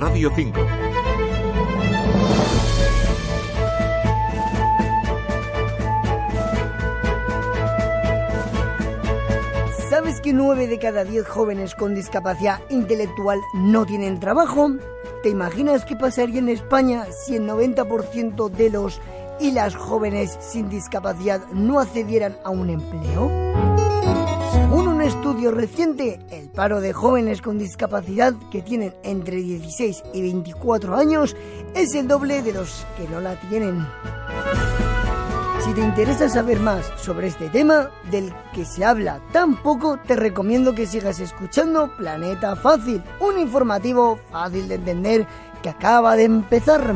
Radio 5. ¿Sabes que 9 de cada 10 jóvenes con discapacidad intelectual no tienen trabajo? ¿Te imaginas qué pasaría en España si el 90% de los y las jóvenes sin discapacidad no accedieran a un empleo? Estudio reciente, el paro de jóvenes con discapacidad que tienen entre 16 y 24 años es el doble de los que no la tienen. Si te interesa saber más sobre este tema, del que se habla tan poco, te recomiendo que sigas escuchando Planeta Fácil, un informativo fácil de entender que acaba de empezar.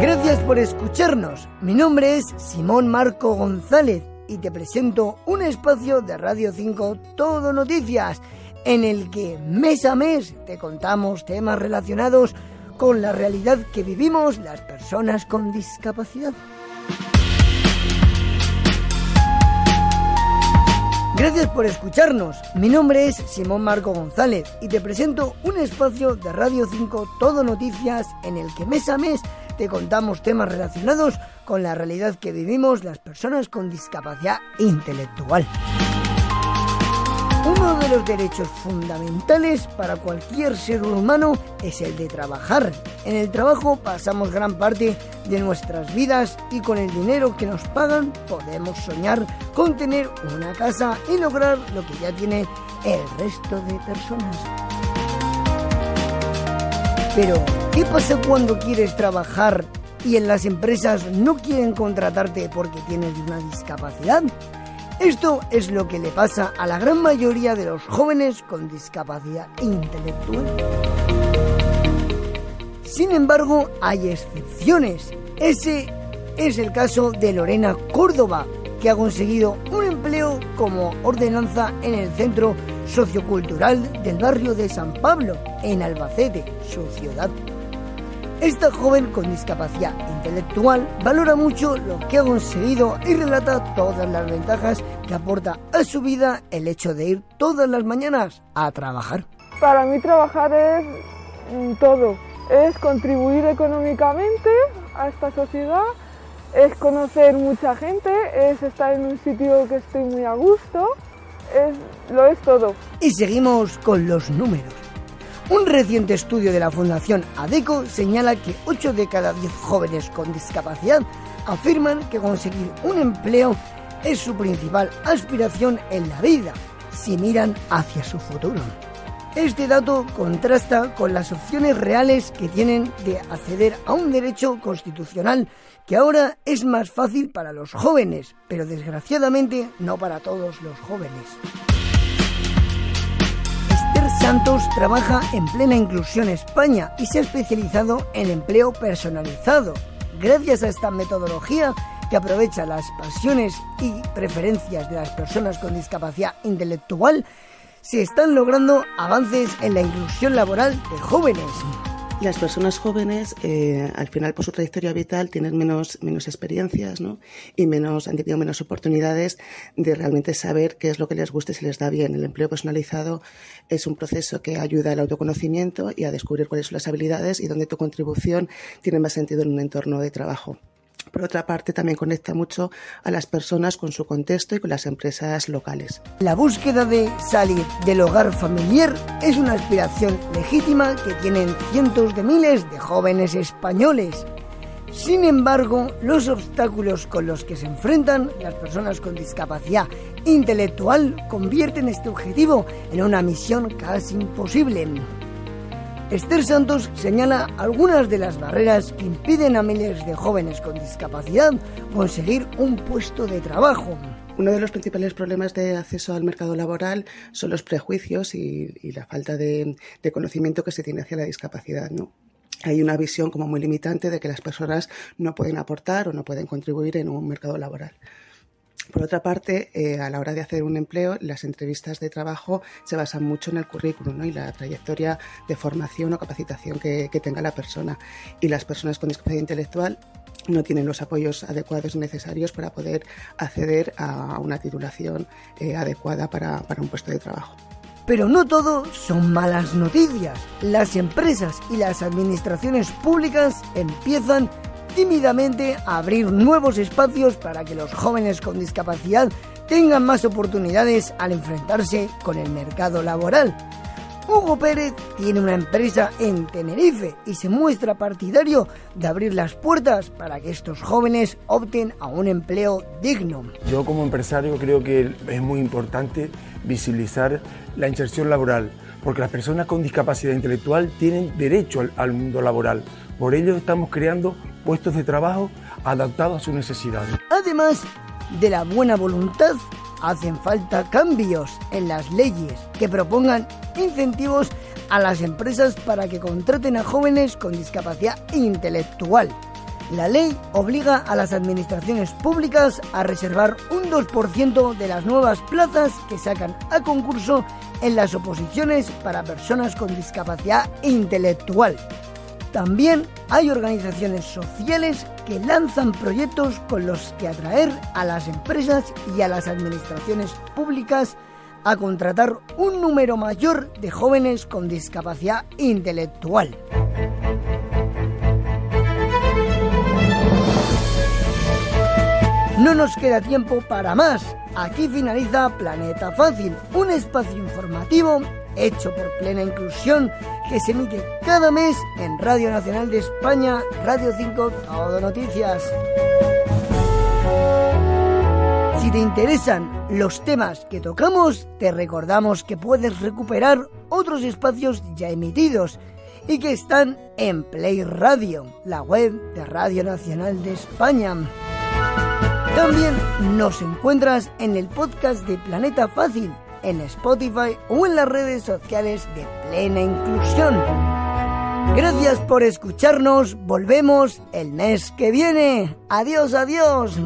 Gracias por escucharnos. Mi nombre es Simón Marco González y te presento un espacio de Radio 5 Todo Noticias, en el que mes a mes te contamos temas relacionados con la realidad que vivimos las personas con discapacidad. Gracias por escucharnos. Mi nombre es Simón Marco González y te presento un espacio de Radio 5 Todo Noticias en el que mes a mes te contamos temas relacionados con la realidad que vivimos las personas con discapacidad intelectual. Uno de los derechos fundamentales para cualquier ser humano es el de trabajar. En el trabajo pasamos gran parte de nuestras vidas y con el dinero que nos pagan podemos soñar con tener una casa y lograr lo que ya tiene el resto de personas. Pero, ¿qué pasa cuando quieres trabajar y en las empresas no quieren contratarte porque tienes una discapacidad? Esto es lo que le pasa a la gran mayoría de los jóvenes con discapacidad intelectual. Sin embargo, hay excepciones. Ese es el caso de Lorena Córdoba, que ha conseguido un empleo como ordenanza en el Centro Sociocultural del barrio de San Pablo, en Albacete, su ciudad. Esta joven con discapacidad intelectual valora mucho lo que ha conseguido y relata todas las ventajas que aporta a su vida el hecho de ir todas las mañanas a trabajar. Para mí trabajar es mm, todo, es contribuir económicamente a esta sociedad, es conocer mucha gente, es estar en un sitio que estoy muy a gusto, es, lo es todo. Y seguimos con los números. Un reciente estudio de la Fundación ADECO señala que 8 de cada 10 jóvenes con discapacidad afirman que conseguir un empleo es su principal aspiración en la vida si miran hacia su futuro. Este dato contrasta con las opciones reales que tienen de acceder a un derecho constitucional que ahora es más fácil para los jóvenes, pero desgraciadamente no para todos los jóvenes. Santos trabaja en plena inclusión España y se ha especializado en empleo personalizado. Gracias a esta metodología que aprovecha las pasiones y preferencias de las personas con discapacidad intelectual, se están logrando avances en la inclusión laboral de jóvenes. Las personas jóvenes, eh, al final, por su trayectoria vital, tienen menos, menos experiencias ¿no? y menos, han tenido menos oportunidades de realmente saber qué es lo que les gusta y si les da bien. El empleo personalizado es un proceso que ayuda al autoconocimiento y a descubrir cuáles son las habilidades y dónde tu contribución tiene más sentido en un entorno de trabajo. Por otra parte, también conecta mucho a las personas con su contexto y con las empresas locales. La búsqueda de salir del hogar familiar es una aspiración legítima que tienen cientos de miles de jóvenes españoles. Sin embargo, los obstáculos con los que se enfrentan las personas con discapacidad intelectual convierten este objetivo en una misión casi imposible. Esther Santos señala algunas de las barreras que impiden a miles de jóvenes con discapacidad conseguir un puesto de trabajo. Uno de los principales problemas de acceso al mercado laboral son los prejuicios y, la falta de, conocimiento que se tiene hacia la discapacidad. Hay una visión como muy limitante de que las personas no pueden aportar o no pueden contribuir en un mercado laboral. Por otra parte, eh, a la hora de hacer un empleo, las entrevistas de trabajo se basan mucho en el currículum y la trayectoria de formación o capacitación que, tenga la persona. Y las personas con discapacidad intelectual no tienen los apoyos adecuados necesarios para poder acceder a una titulación eh, adecuada para un puesto de trabajo. Pero no todo son malas noticias. Las empresas y las administraciones públicas empiezan tímidamente abrir nuevos espacios para que los jóvenes con discapacidad tengan más oportunidades al enfrentarse con el mercado laboral. Hugo Pérez tiene una empresa en Tenerife y se muestra partidario de abrir las puertas para que estos jóvenes opten a un empleo digno. Yo como empresario creo que es muy importante visibilizar la inserción laboral, porque las personas con discapacidad intelectual tienen derecho al, mundo laboral. Por ello estamos creando puestos de trabajo adaptados a sus necesidades. Además de la buena voluntad hacen falta cambios en las leyes que propongan incentivos a las empresas para que contraten a jóvenes con discapacidad intelectual. La ley obliga a las administraciones públicas a reservar un 2% de las nuevas plazas que sacan a concurso en las oposiciones para personas con discapacidad intelectual. También hay organizaciones sociales que lanzan proyectos con los que atraer a las empresas y a las administraciones públicas a contratar un número mayor de jóvenes con discapacidad intelectual. No nos queda tiempo para más. Aquí finaliza Planeta Fácil, un espacio informativo hecho por plena inclusión que se emite cada mes en Radio Nacional de España, Radio 5, Todo Noticias. Si te interesan los temas que tocamos, te recordamos que puedes recuperar otros espacios ya emitidos y que están en Play Radio, la web de Radio Nacional de España. También nos encuentras en el podcast de Planeta Fácil en Spotify o en las redes sociales de Plena Inclusión. Gracias por escucharnos, volvemos el mes que viene. Adiós, adiós.